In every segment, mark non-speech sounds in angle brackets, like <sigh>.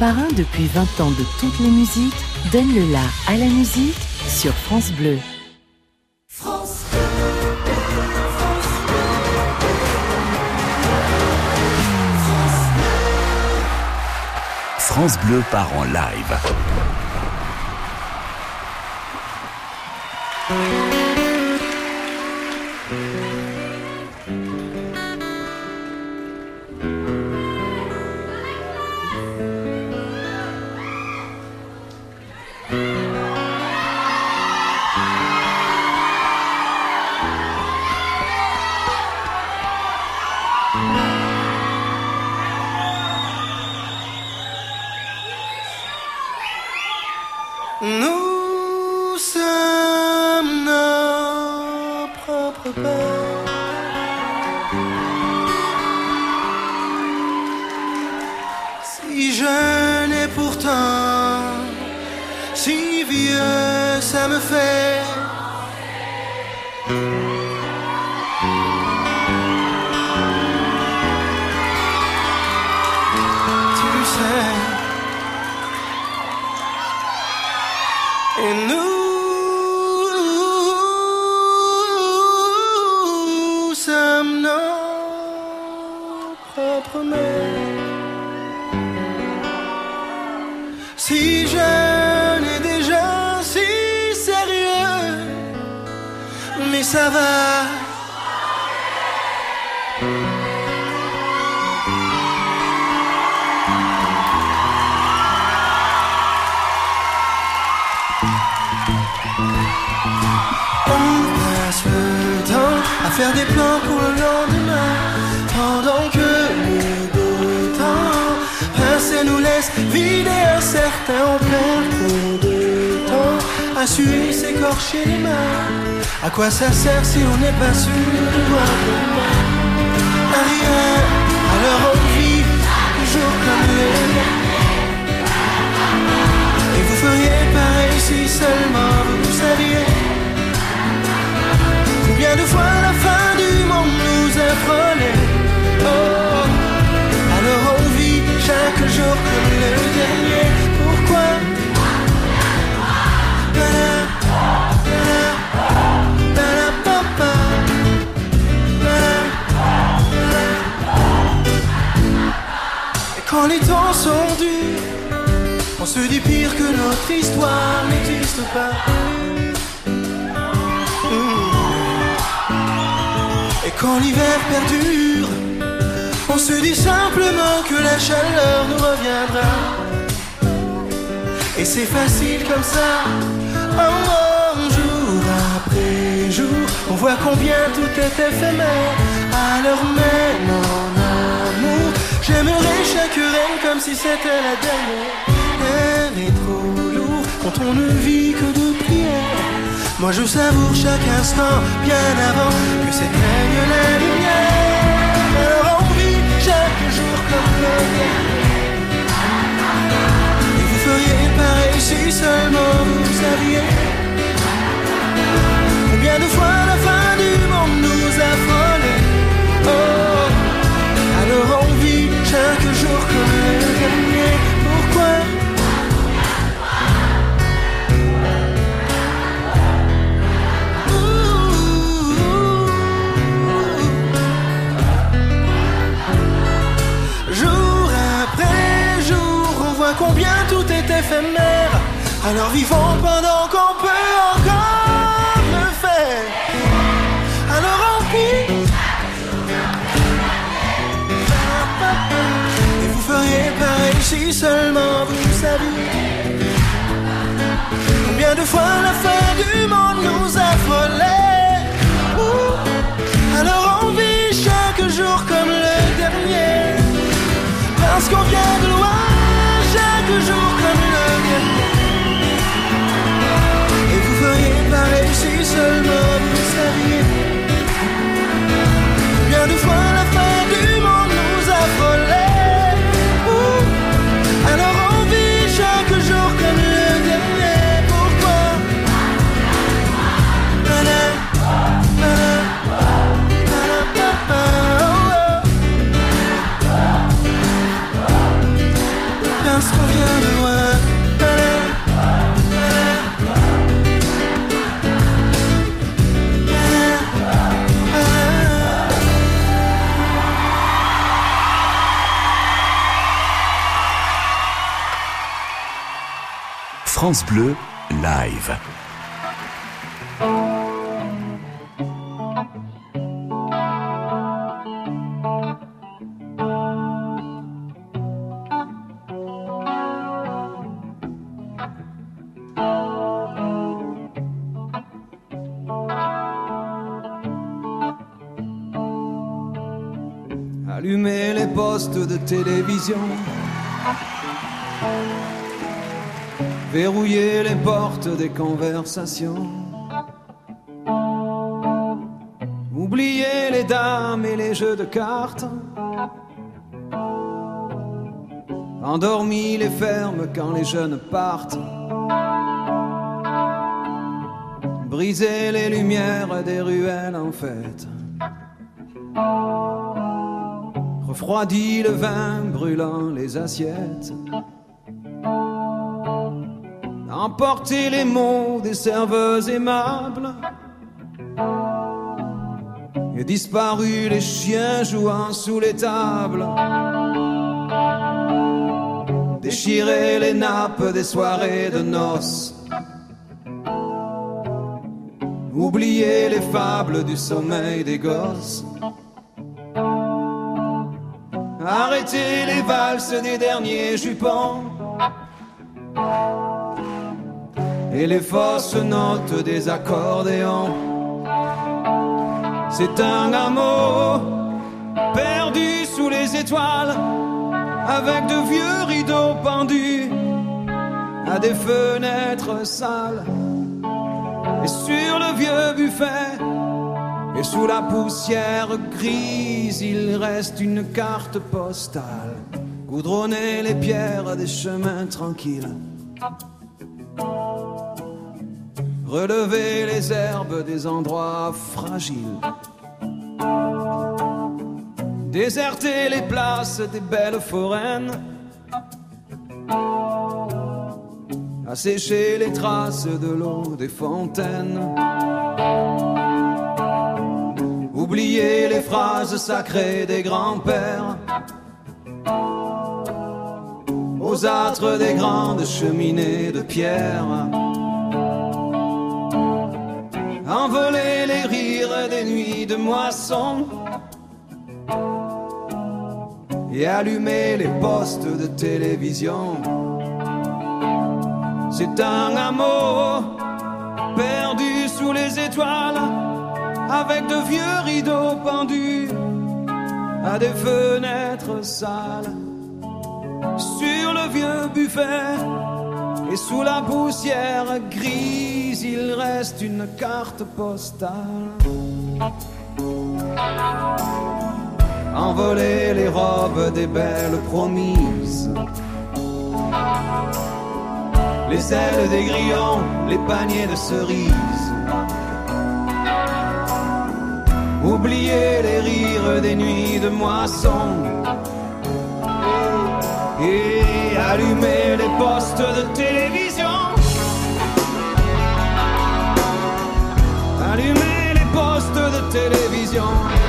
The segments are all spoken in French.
Parrain depuis 20 ans de toutes les musiques, donne le la à la musique sur France Bleu. France Bleu part en live. jeune et pourtant si vieux ça me fait faire des plans pour le lendemain. Pendant que le beau temps passe et nous laisse vider un certain On perd trop de temps. À suer, s'écorcher les mains À quoi ça sert si on n'est pas sûr À rien, alors on vit jour comme les Et vous feriez pareil si seulement vous saviez. Combien de fois la fin du monde nous a frôlé. Oh, alors on vit chaque jour comme le dernier. Quand les temps sont durs, on se dit pire que notre histoire n'existe pas. Et quand l'hiver perdure, on se dit simplement que la chaleur nous reviendra. Et c'est facile comme ça, oh, jour après jour, on voit combien tout est éphémère. Alors amour, j'aimerais chaque reine comme si c'était la dernière. Elle est trop lourd quand on ne vit que de prières. Moi je savoure chaque instant bien avant que s'éteigne la lumière. Alors on vit chaque jour comme dernier. Et vous feriez pareil si seulement vous saviez. Combien de fois la fin du monde nous a frôlés. Oh, chaque jour comme le dernier. De fois la fin du monde France Bleu, live. Allumer les postes de télévision. Verrouiller les portes des conversations. Oublier les dames et les jeux de cartes. Endormi les fermes quand les jeunes partent. Briser les lumières des ruelles en fête. Refroidi le vin brûlant les assiettes. Emporter les mots des serveuses aimables. Et disparu les chiens jouant sous les tables. Déchirer les nappes des soirées de noces. Oublier les fables du sommeil des gosses. Arrêter les valses des derniers jupons et les fausses notes des accordéons. C'est un amour perdu sous les étoiles avec de vieux rideaux pendus à des fenêtres sales et sur le vieux buffet et sous la poussière grise, il reste une carte postale. Goudronner les pierres des chemins tranquilles. Relever les herbes des endroits fragiles. Déserter les places des belles foraines. Assécher les traces de l'eau des fontaines. Oublier les phrases sacrées des grands-pères. Aux âtres des grandes cheminées de pierre. Des nuits de moisson. Et allumer les postes de télévision. C'est un amour perdu sous les étoiles avec de vieux rideaux pendus à des fenêtres sales. Sur le vieux buffet et sous la poussière grise, il reste une carte postale. Envoler les robes des belles promises. Les ailes des grillons, les paniers de cerises. Oublier les rires des nuits de moisson et allumer les postes de télévision. Télévision.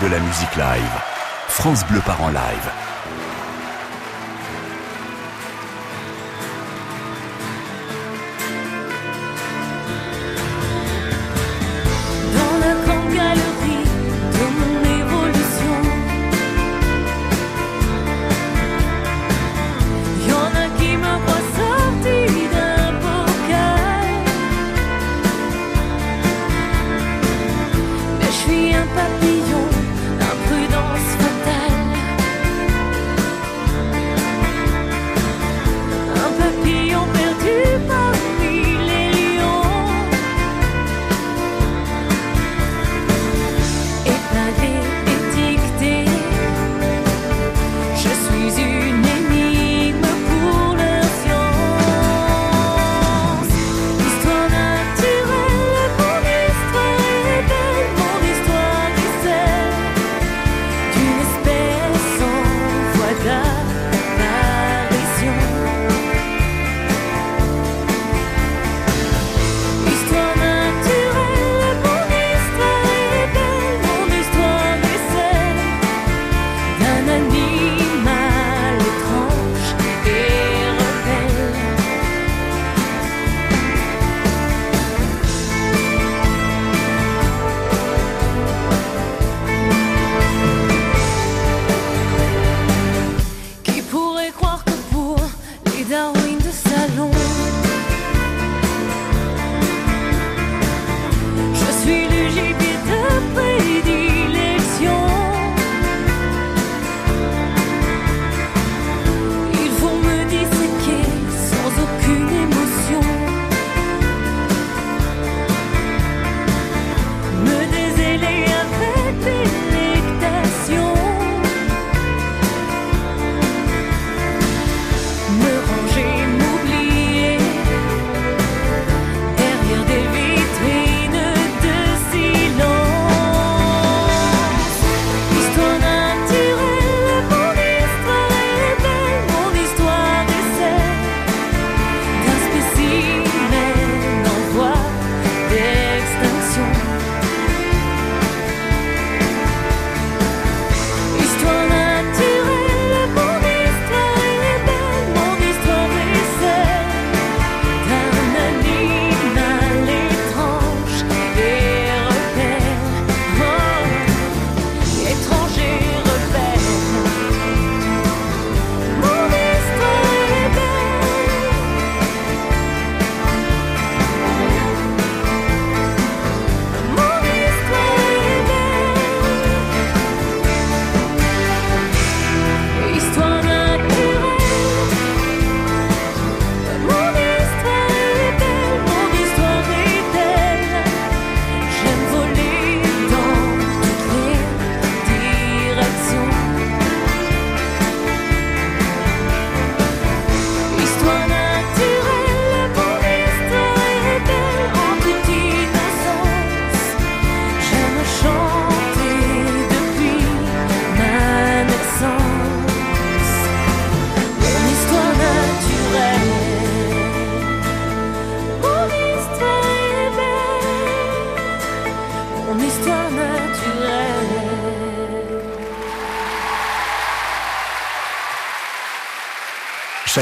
De la musique live. France Bleu part en live.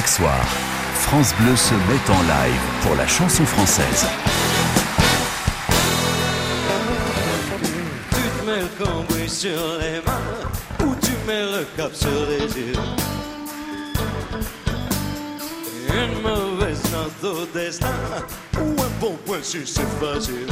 Chaque soir, France Bleu se met en live pour la chanson française. Tu te mets le cambouis sur les mains ou tu mets le cap sur les yeux. Une mauvaise note au destin ou un bon point sur c'est facile.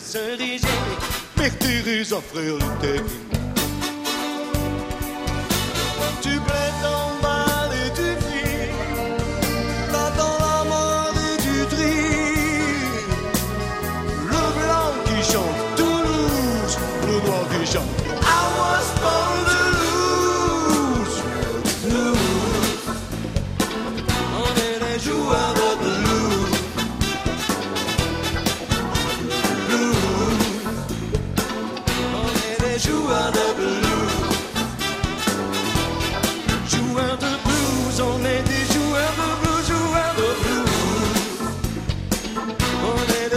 se liger, mich die Rüse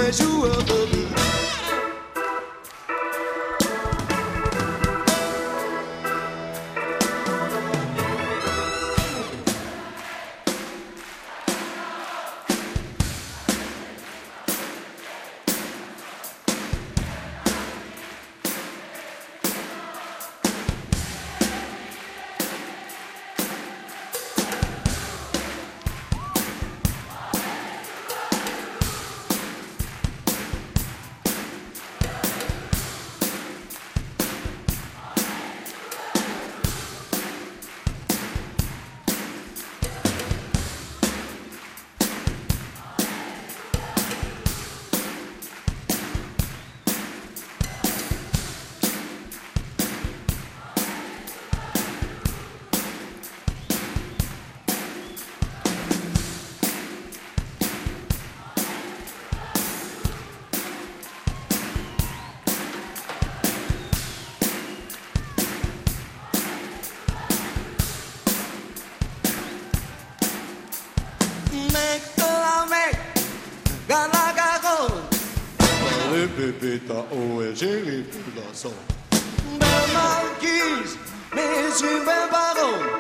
You of the bebida OLG et dans son. Belle marquise, mes yeux, mes barons.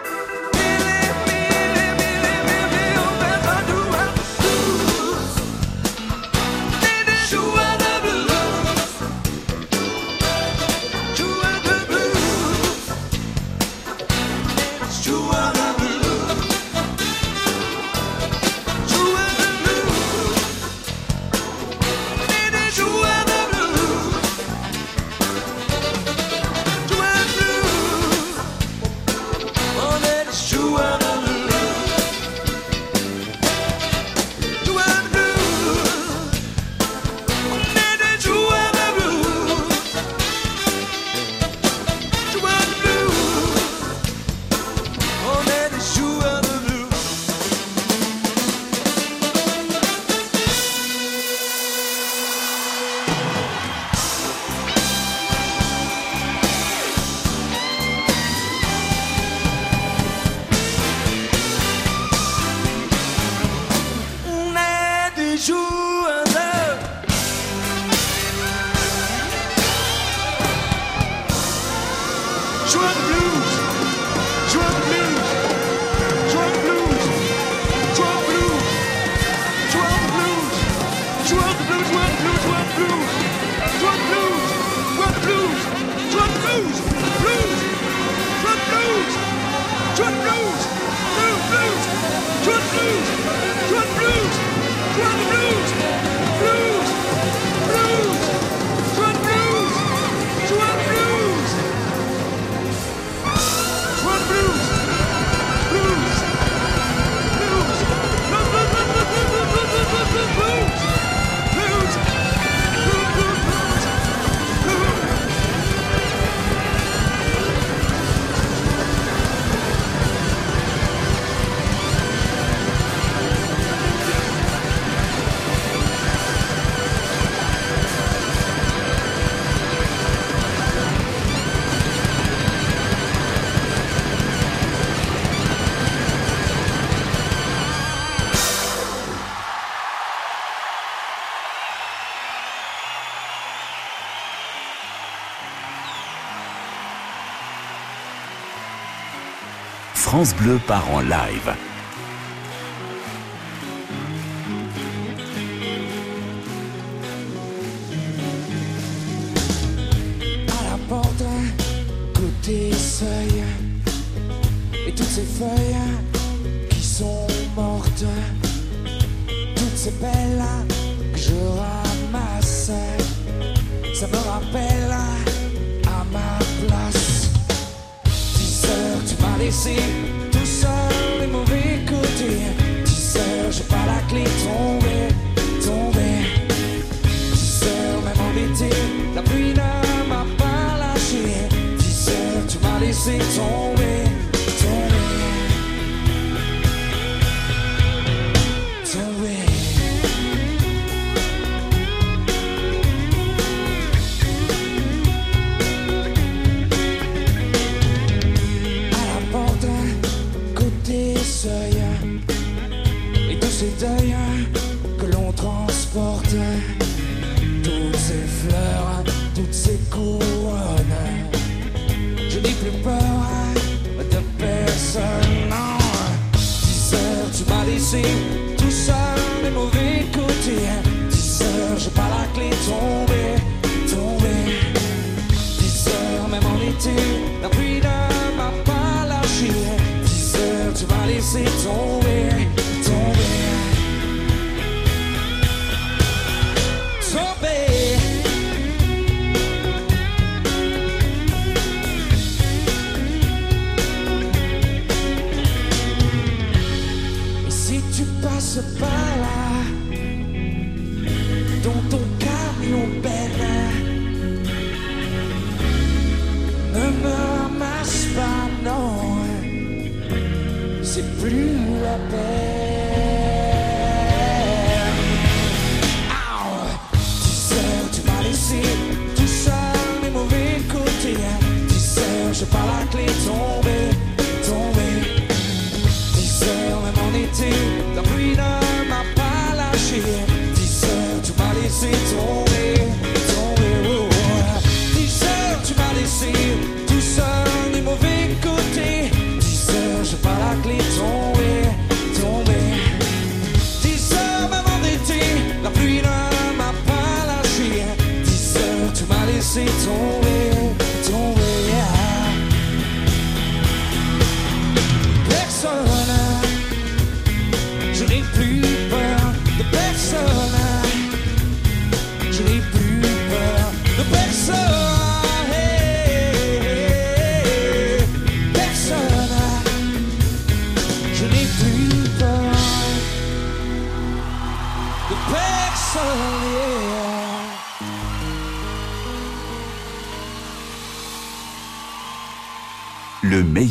Blues! France Bleu part en live. survive. laisser tomber.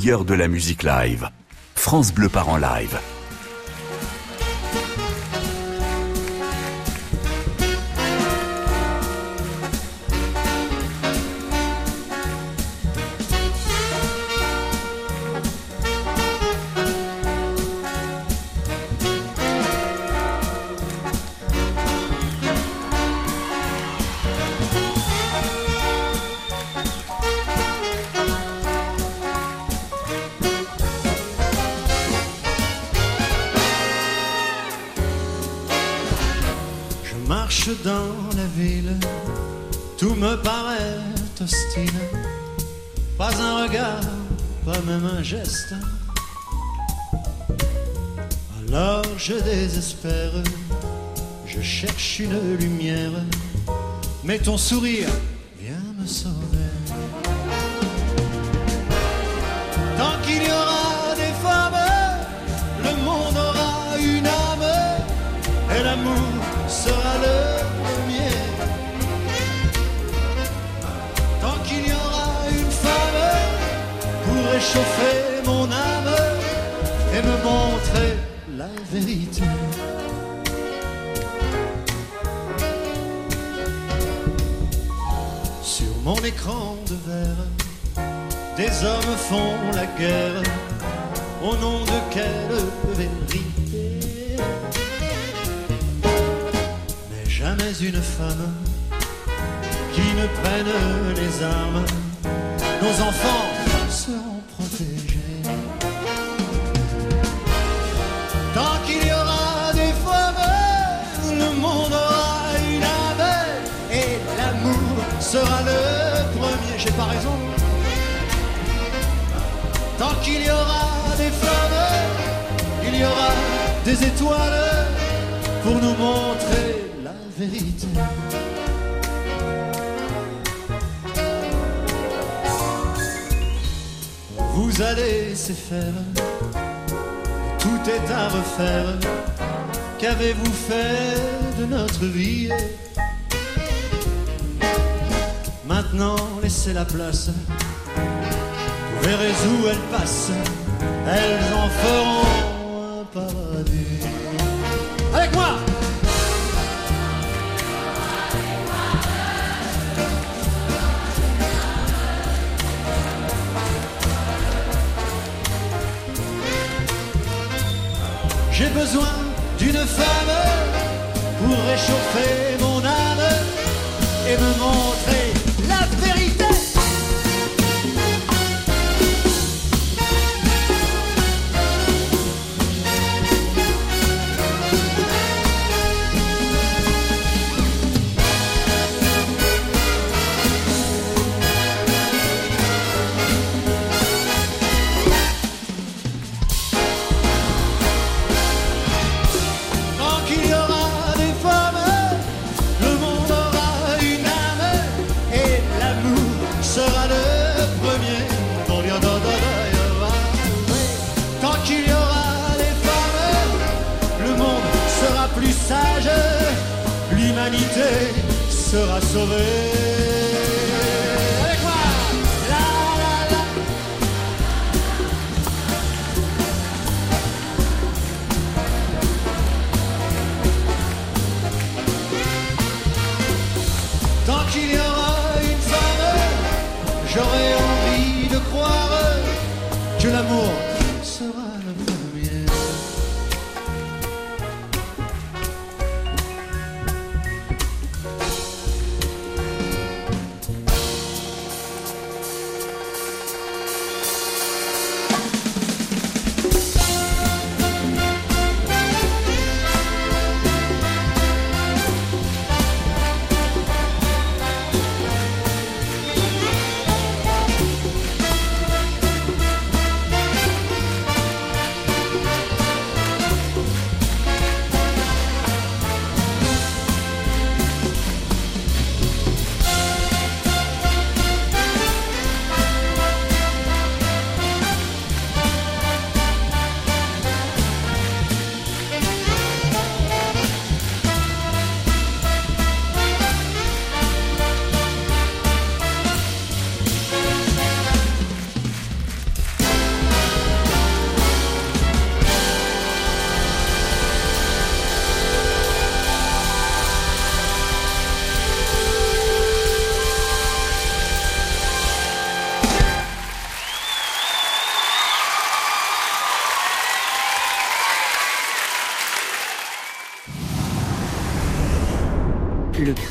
de la musique live. France Bleu part en live. dans la ville, tout me paraît hostile. Pas un regard, pas même un geste. Alors je désespère, je cherche une lumière, mais ton sourire la vérité. Sur mon écran de verre, des hommes font la guerre. Au nom de quelle vérité? Mais jamais une femme qui ne prenne les armes. Nos enfants seront Tant qu'il y aura des flammes, il y aura des étoiles pour nous montrer la vérité. Vous allez se faire, tout est à refaire. Qu'avez-vous fait de notre vie? Maintenant, laissez la place. Vous verrez où elles passent. Elles en feront un paradis. Avec moi J'ai besoin d'une femme pour réchauffer mon âme et me montrer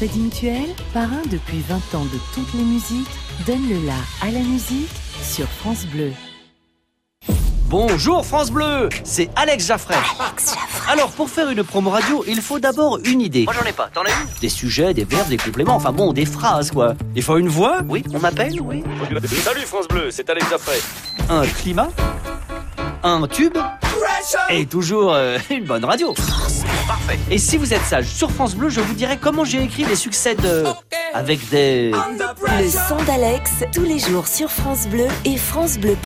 Crédit Mutuel, parrain depuis 20 ans de toutes les musiques, donne le la à la musique sur France Bleu. Bonjour France Bleu, c'est Alex Jaffray. Alors pour faire une promo radio, il faut d'abord une idée. Moi j'en ai pas, t'en as une? Des sujets, des verbes, des compléments, enfin bon, des phrases quoi. Il faut une voix? Oui, on m'appelle Oui. Salut France Bleu, c'est Alex Jaffray. Un climat? Un tube? Et toujours euh, <laughs> une bonne radio. Parfait. Et si vous êtes sage, sur France Bleu, je vous dirai comment j'ai écrit les succès de... Avec des... Le son d'Alex, tous les jours sur France Bleu et France Bleu.